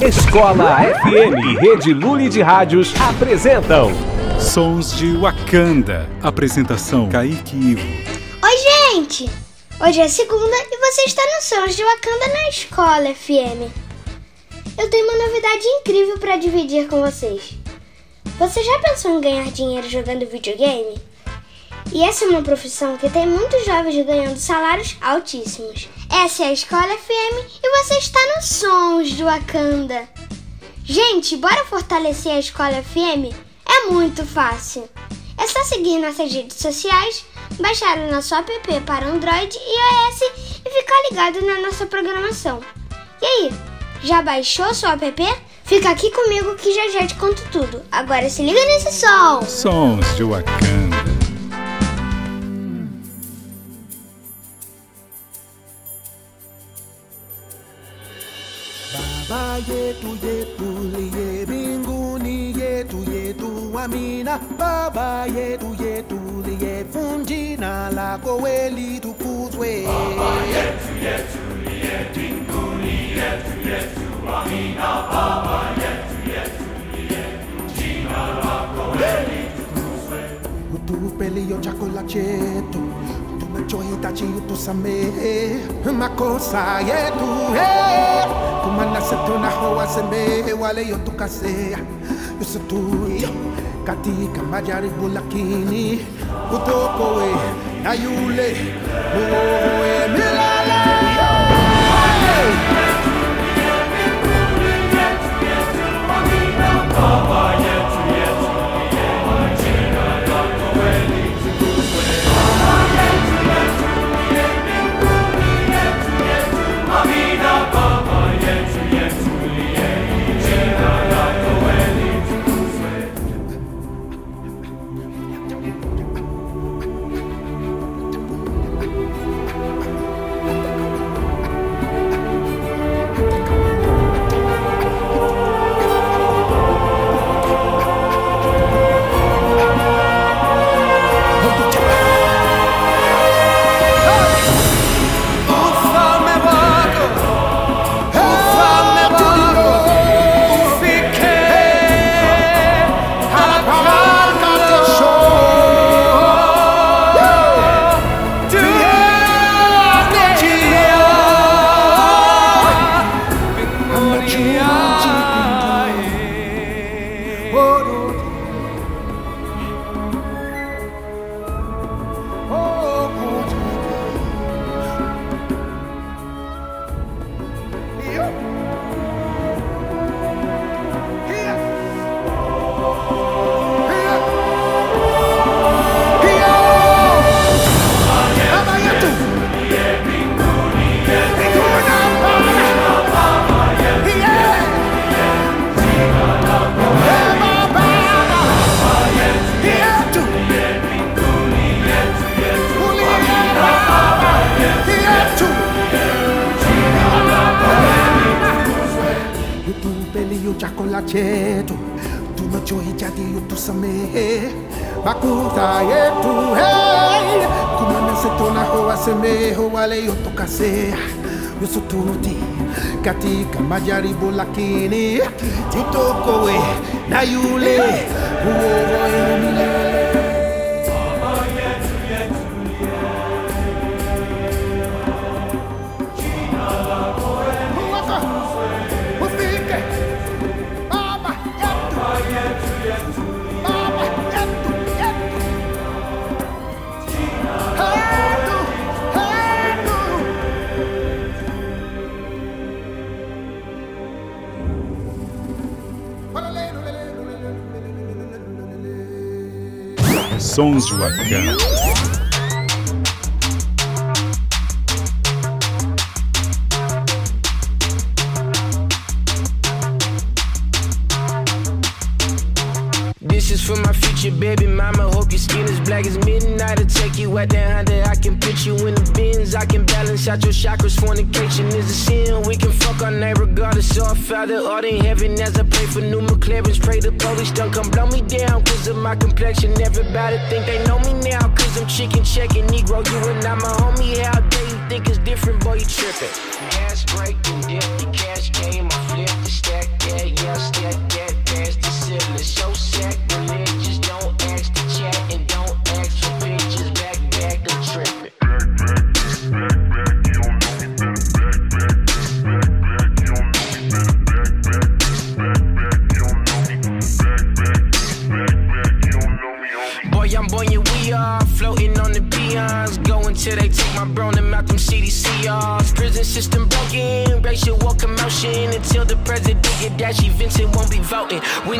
Escola FM e Rede Lully de Rádios apresentam Sons de Wakanda. Apresentação Kaique Ivo. Oi, gente! Hoje é segunda e você está no Sons de Wakanda na Escola FM. Eu tenho uma novidade incrível para dividir com vocês. Você já pensou em ganhar dinheiro jogando videogame? E essa é uma profissão que tem muitos jovens ganhando salários altíssimos. Essa é a Escola FM e você está no Sons do Wakanda. Gente, bora fortalecer a Escola FM? É muito fácil. É só seguir nossas redes sociais, baixar o nosso app para Android e iOS e ficar ligado na nossa programação. E aí, já baixou seu app? Fica aqui comigo que já já te conto tudo. Agora se liga nesse som! Sons de Wakanda. Baba yetu yetu liye mbinguni yetu yetu amina. Baba yetu yetu liye jina lako we litukuzwe. Baba yetu yetu liye mbinguni yetu yetu amina. Baba yetu yetu liye jina lako we litukuzwe. Utupe liyo chakula chetu tumechohitaji utusamehe makosa yetu hey. kumana setu naho wasamehe wale yotukasea yusutuyo katika majaribu lakini utokowe na yule muovu yotokasea yusututi katika majaribu, lakini jitokoe na yule uovu Sons de Wakanda. This is for my future baby mama. Hope your skin is black as midnight. I'll take you out Honda. I can put you in the bins. I can balance out your chakras. Fornication is a sin. We can fuck our night regardless. I Father art in heaven as I pray for new McLarens. Pray the police don't come blow me down. Cause of my complexion. Everybody think they know me now. Cause I'm chicken checking. Negro, you and I, my homie. How dare you think it's different? Boy, you tripping. Gas break dip. The cash came.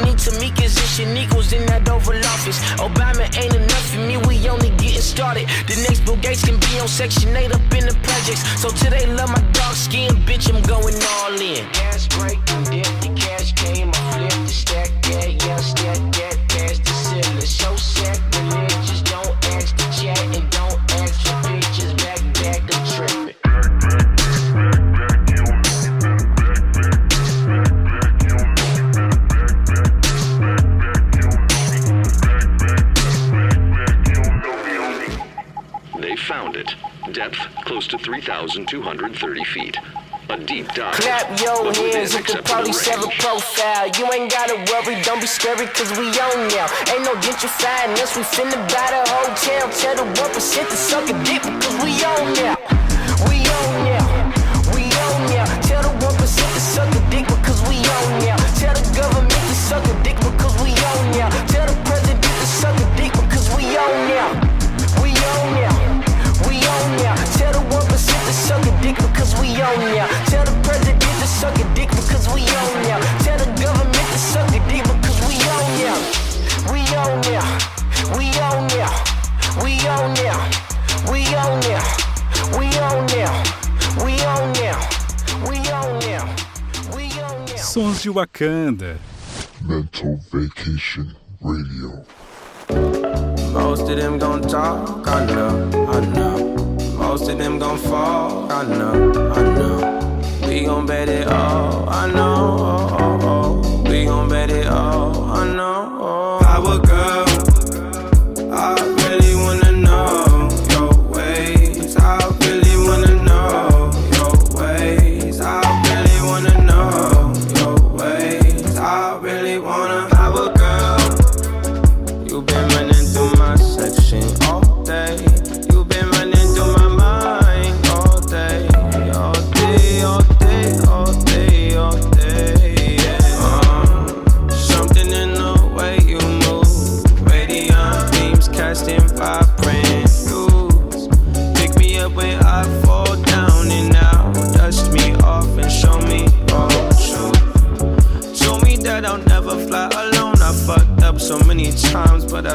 Need Tamika's and Shaniquas in that Oval Office. Obama ain't enough for me, we only getting started. The next Bill Gates can be on Section 8 up in the projects. So today, love my dark skin, bitch, I'm going all in. Gas break, dip, the cash came, I flipped the stack, yeah, yeah, stack that past the ceiling. So sacrilegious, close to 3,230 feet. A deep dive. Clap your hands the acceptable police a profile. You ain't gotta worry, don't be scary, cause we on now. Ain't no gentrifying us, we finna buy the hotel. Tell the 1% to suck a dick because we on now. We on now. Because we on now. Tell the president to suck a dick because we on now. Tell the government to suck a dick because we on now. We on now. We on now. We on now. We on now. We on now. We on now. We on now. We on now. Sons de Wakanda. Mental Vacation Radio. Most of them gon' talk, I know, I know. Most of them gon' fall, I know, I know. We gon' bet it all, I know. Oh, oh, oh. We gon' bet it all,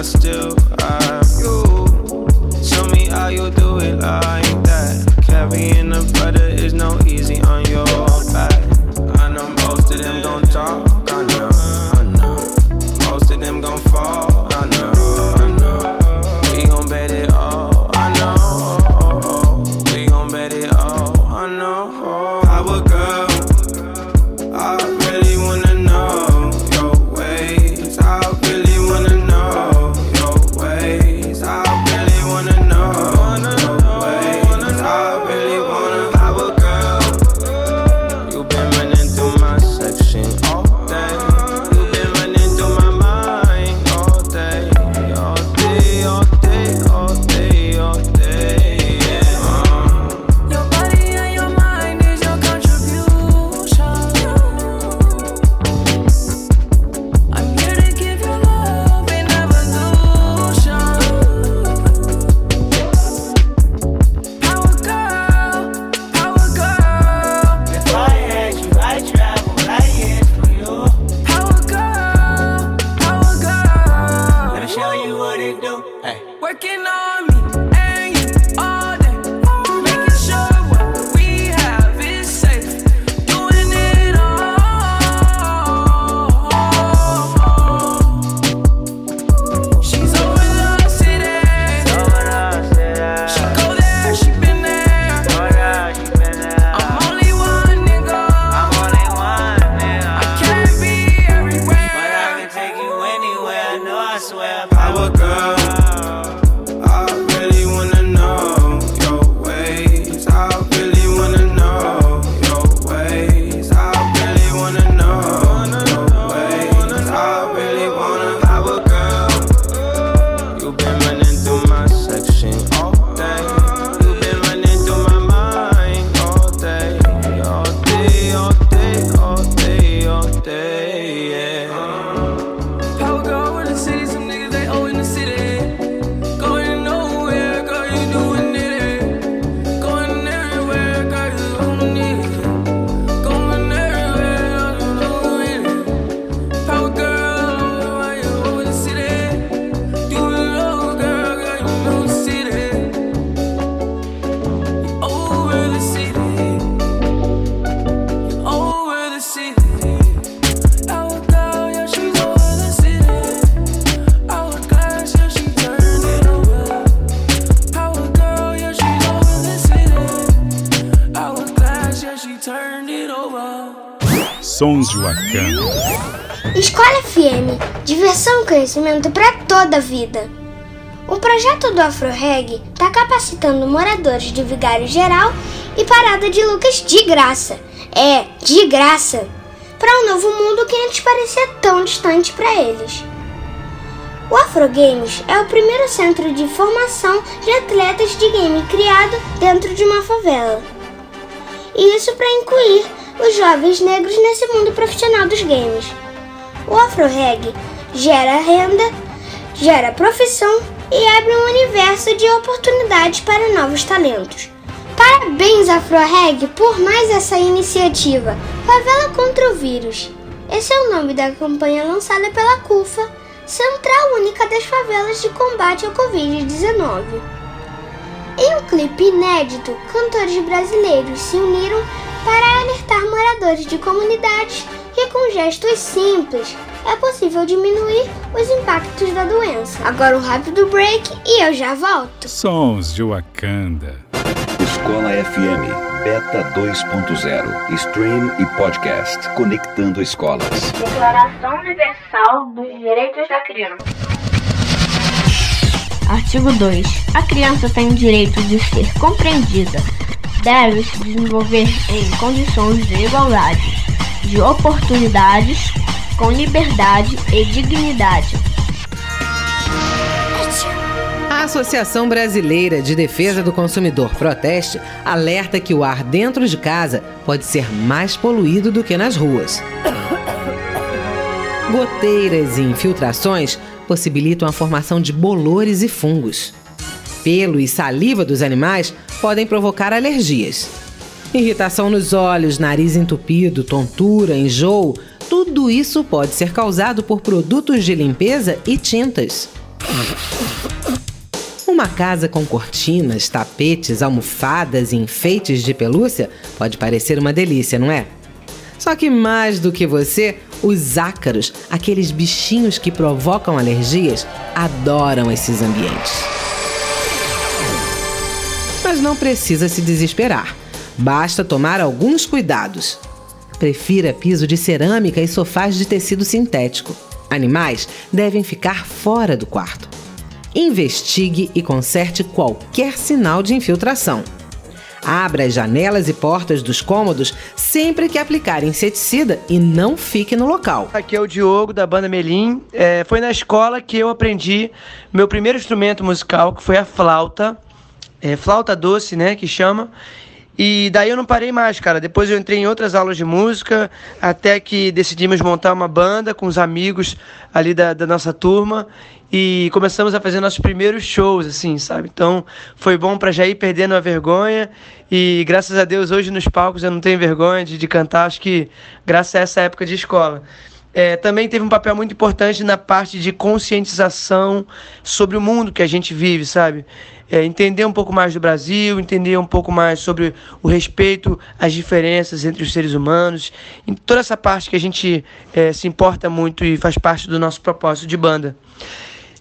still diversão e conhecimento para toda a vida. O projeto do AfroReg está capacitando moradores de Vigário Geral e Parada de Lucas de graça. É, de graça! Para um novo mundo que antes parecia tão distante para eles. O Afrogames é o primeiro centro de formação de atletas de game criado dentro de uma favela. E isso para incluir os jovens negros nesse mundo profissional dos games. O AfroReg gera renda, gera profissão e abre um universo de oportunidades para novos talentos. Parabéns, AfroReg, por mais essa iniciativa. Favela contra o Vírus. Esse é o nome da campanha lançada pela CUFA, Central Única das Favelas de Combate ao Covid-19. Em um clipe inédito, cantores brasileiros se uniram para alertar moradores de comunidades que, com gestos simples, é possível diminuir os impactos da doença. Agora um rápido break e eu já volto. Sons de Wakanda. Escola FM, Beta 2.0, Stream e Podcast, conectando escolas. Declaração Universal dos Direitos da Criança. Artigo 2. A criança tem o direito de ser compreendida. Deve se desenvolver em condições de igualdade, de oportunidades, com liberdade e dignidade. A Associação Brasileira de Defesa do Consumidor Proteste alerta que o ar dentro de casa pode ser mais poluído do que nas ruas. Goteiras e infiltrações possibilitam a formação de bolores e fungos. Pelo e saliva dos animais podem provocar alergias. Irritação nos olhos, nariz entupido, tontura, enjoo, tudo isso pode ser causado por produtos de limpeza e tintas. Uma casa com cortinas, tapetes, almofadas e enfeites de pelúcia pode parecer uma delícia, não é? Só que mais do que você, os ácaros, aqueles bichinhos que provocam alergias, adoram esses ambientes. Mas não precisa se desesperar. Basta tomar alguns cuidados. Prefira piso de cerâmica e sofás de tecido sintético. Animais devem ficar fora do quarto. Investigue e conserte qualquer sinal de infiltração. Abra as janelas e portas dos cômodos sempre que aplicar inseticida e não fique no local. Aqui é o Diogo da banda Melim. É, foi na escola que eu aprendi meu primeiro instrumento musical, que foi a flauta. É, flauta doce, né, que chama. E daí eu não parei mais, cara. Depois eu entrei em outras aulas de música, até que decidimos montar uma banda com os amigos ali da, da nossa turma e começamos a fazer nossos primeiros shows, assim, sabe? Então foi bom para já ir perdendo a vergonha e graças a Deus hoje nos palcos eu não tenho vergonha de, de cantar, acho que graças a essa época de escola. É, também teve um papel muito importante na parte de conscientização sobre o mundo que a gente vive, sabe? É, entender um pouco mais do Brasil, entender um pouco mais sobre o respeito às diferenças entre os seres humanos, em toda essa parte que a gente é, se importa muito e faz parte do nosso propósito de banda.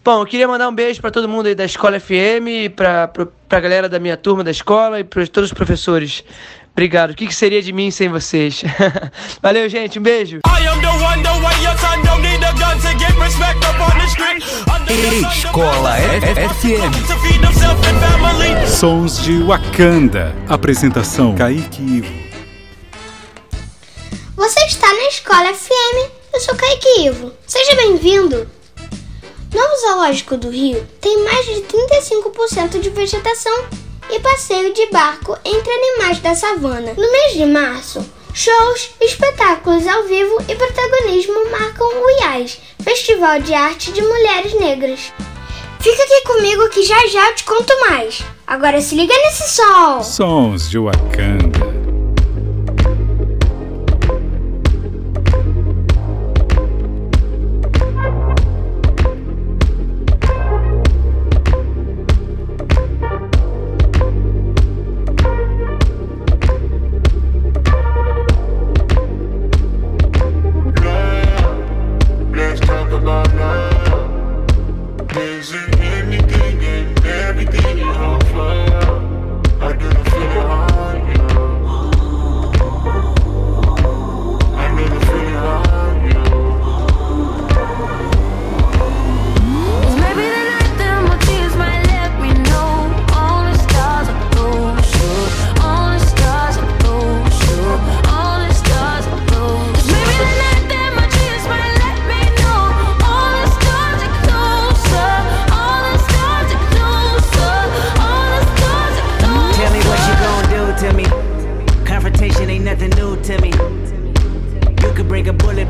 Bom, eu queria mandar um beijo para todo mundo aí da Escola FM, para a galera da minha turma da escola e para todos os professores. Obrigado. O que, que seria de mim sem vocês? Valeu, gente. Um beijo. Escola FM. Sons de Wakanda. Apresentação Kaique Ivo. Você está na Escola FM. Eu sou Kaique Ivo. Seja bem-vindo. Novo Zoológico do Rio tem mais de 35% de vegetação e passeio de barco entre animais da savana. No mês de março, shows, espetáculos ao vivo e protagonismo marcam o IAS, Festival de Arte de Mulheres Negras. Fica aqui comigo que já já eu te conto mais. Agora se liga nesse som. Sons de Wakanda. losing anything and everything you hold for.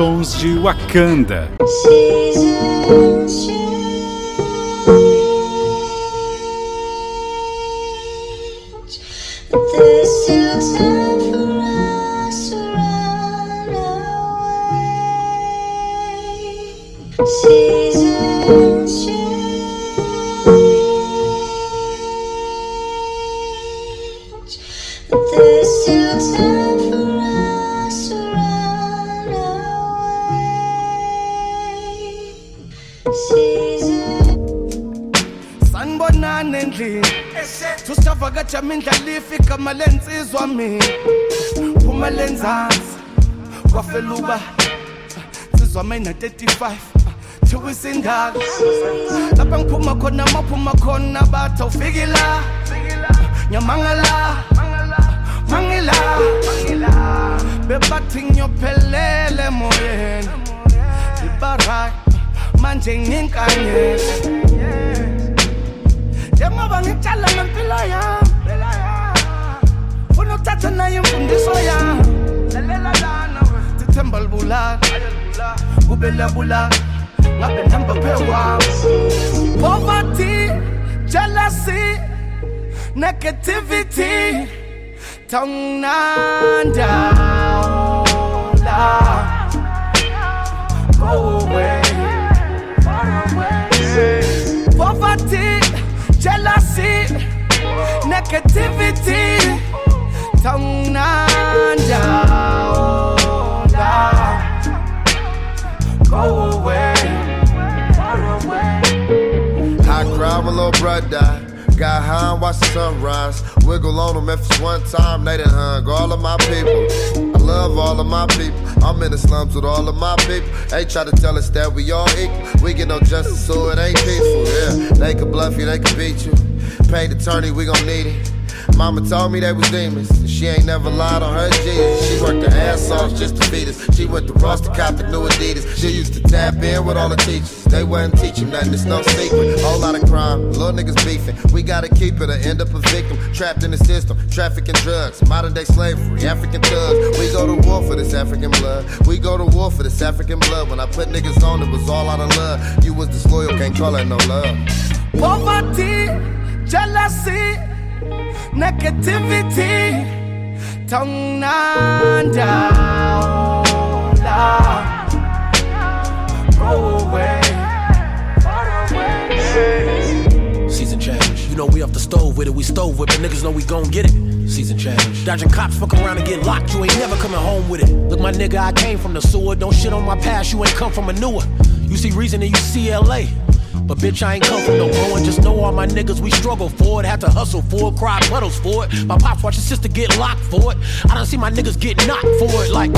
Sons de Wakanda. sanibonani endlini sushavakajama indlala ifika male nsizwa mina phuma le nzansi kwafela uba nsizwa mayina-35 thiwisa indala lapha ngiphuma khona maphuma khona batha ufiki la nyamangala mangila bebathi ngiyophelele emoyeni ibarak manje nginkanyele njengoba ngitshala yami funa nayo imfundiso yami. Libulala kube labulala ngabe poverty jealousy negativity. Tongnanda negativity tongnanda go away far away. I cried when little brother. Got high and watch the sunrise. Wiggle on them if it's one time, they done hung all of my people. I love all of my people. I'm in the slums with all of my people. They try to tell us that we all equal. We get no justice, so it ain't peaceful. Yeah, they can bluff you, they can beat you. Paid attorney, we gon' need it. Mama told me they was demons. She ain't never lied on her Jesus. She worked her ass off just to feed us. She went to Ross to cop the new Adidas. She used to tap in with all the teachers. They wasn't teaching nothing, it's no secret. Whole lot of crime, little niggas beefing. We gotta keep it or end up a victim. Trapped in the system, trafficking drugs, modern day slavery, African thugs. We go to war for this African blood. We go to war for this African blood. When I put niggas on, it was all out of love. You was disloyal, can't call it no love. Poverty, jealousy, negativity, tongue and down. Go away. Season change. You know we off the stove with it, we stove with it. Niggas know we gon' get it. Season change. Dodging cops, fuck around and get locked. You ain't never coming home with it. Look, my nigga, I came from the sewer. Don't shit on my past, you ain't come from a newer. You see reason and you see LA. But bitch, I ain't come from no growing. Just know all my niggas, we struggle for it. Had to hustle for it, cry puddles for it. My pops watch his sister get locked for it. I don't see my niggas get knocked for it. Like,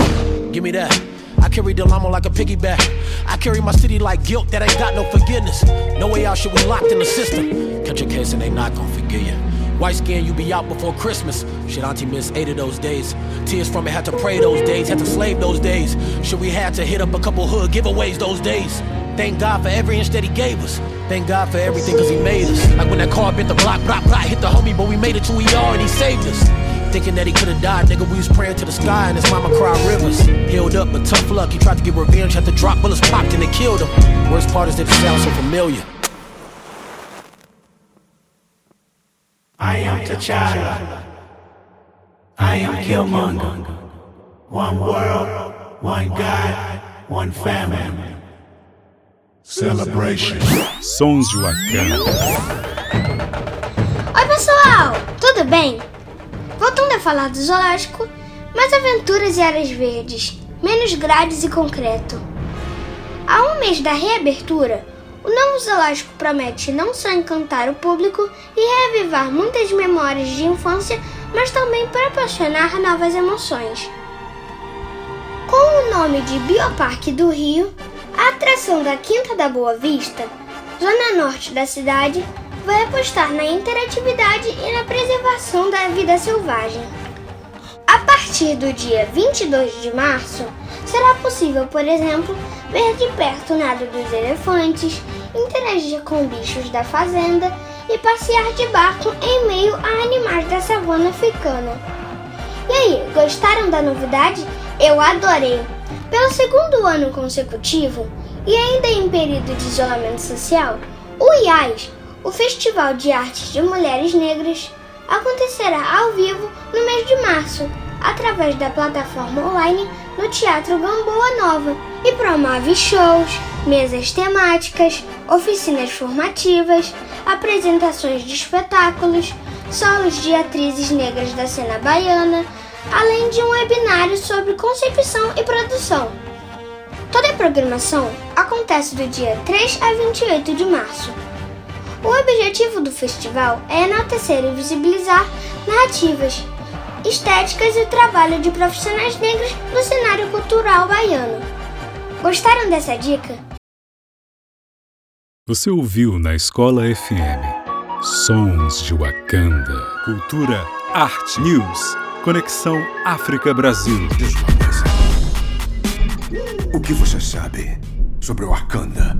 give me that. I carry the llama like a piggyback. I carry my city like guilt that ain't got no forgiveness. No way out, shit, we locked in the system. Catch a case and they not gon' forgive you. White skin, you be out before Christmas. Shit, Auntie miss eight of those days. Tears from it, had to pray those days, had to slave those days. Shit, we had to hit up a couple hood giveaways those days. Thank God for every inch that he gave us. Thank God for everything cause he made us. Like when that car bit the block, block, block, hit the homie, but we made it to ER and he saved us. Thinking that he could've died, nigga, we was praying to the sky and his mama cried rivers. Healed up, but tough luck, he tried to get revenge, had to drop bullets popped and they killed him. Worst part is that it sounds so familiar. I am T'Challa. I am Killmonger. One world, one God, one family. Celebration. Sons de Wakanda. Oi, pessoal! Tudo bem? Voltando a falar do zoológico, mais aventuras e áreas verdes, menos grades e concreto. Há um mês da reabertura, o novo zoológico promete não só encantar o público e reavivar muitas memórias de infância, mas também proporcionar novas emoções. Com o nome de Bioparque do Rio, a atração da Quinta da Boa Vista, zona norte da cidade, vai apostar na interatividade e na preservação da vida selvagem. A partir do dia 22 de março, será possível, por exemplo, ver de perto o nado dos elefantes, interagir com bichos da fazenda e passear de barco em meio a animais da savana africana. E aí, gostaram da novidade? Eu adorei! Pelo segundo ano consecutivo, e ainda em período de isolamento social, o IAS, o Festival de Artes de Mulheres Negras, acontecerá ao vivo no mês de março, através da plataforma online no Teatro Gamboa Nova, e promove shows, mesas temáticas, oficinas formativas, apresentações de espetáculos, solos de atrizes negras da cena baiana, além de um webinário sobre concepção e produção. Toda a programação acontece do dia 3 a 28 de março. O objetivo do festival é enaltecer e visibilizar narrativas, estéticas e o trabalho de profissionais negros no cenário cultural baiano. Gostaram dessa dica? Você ouviu na Escola FM Sons de Wakanda. Cultura, arte, news. Conexão África-Brasil. O que você sabe sobre Wakanda?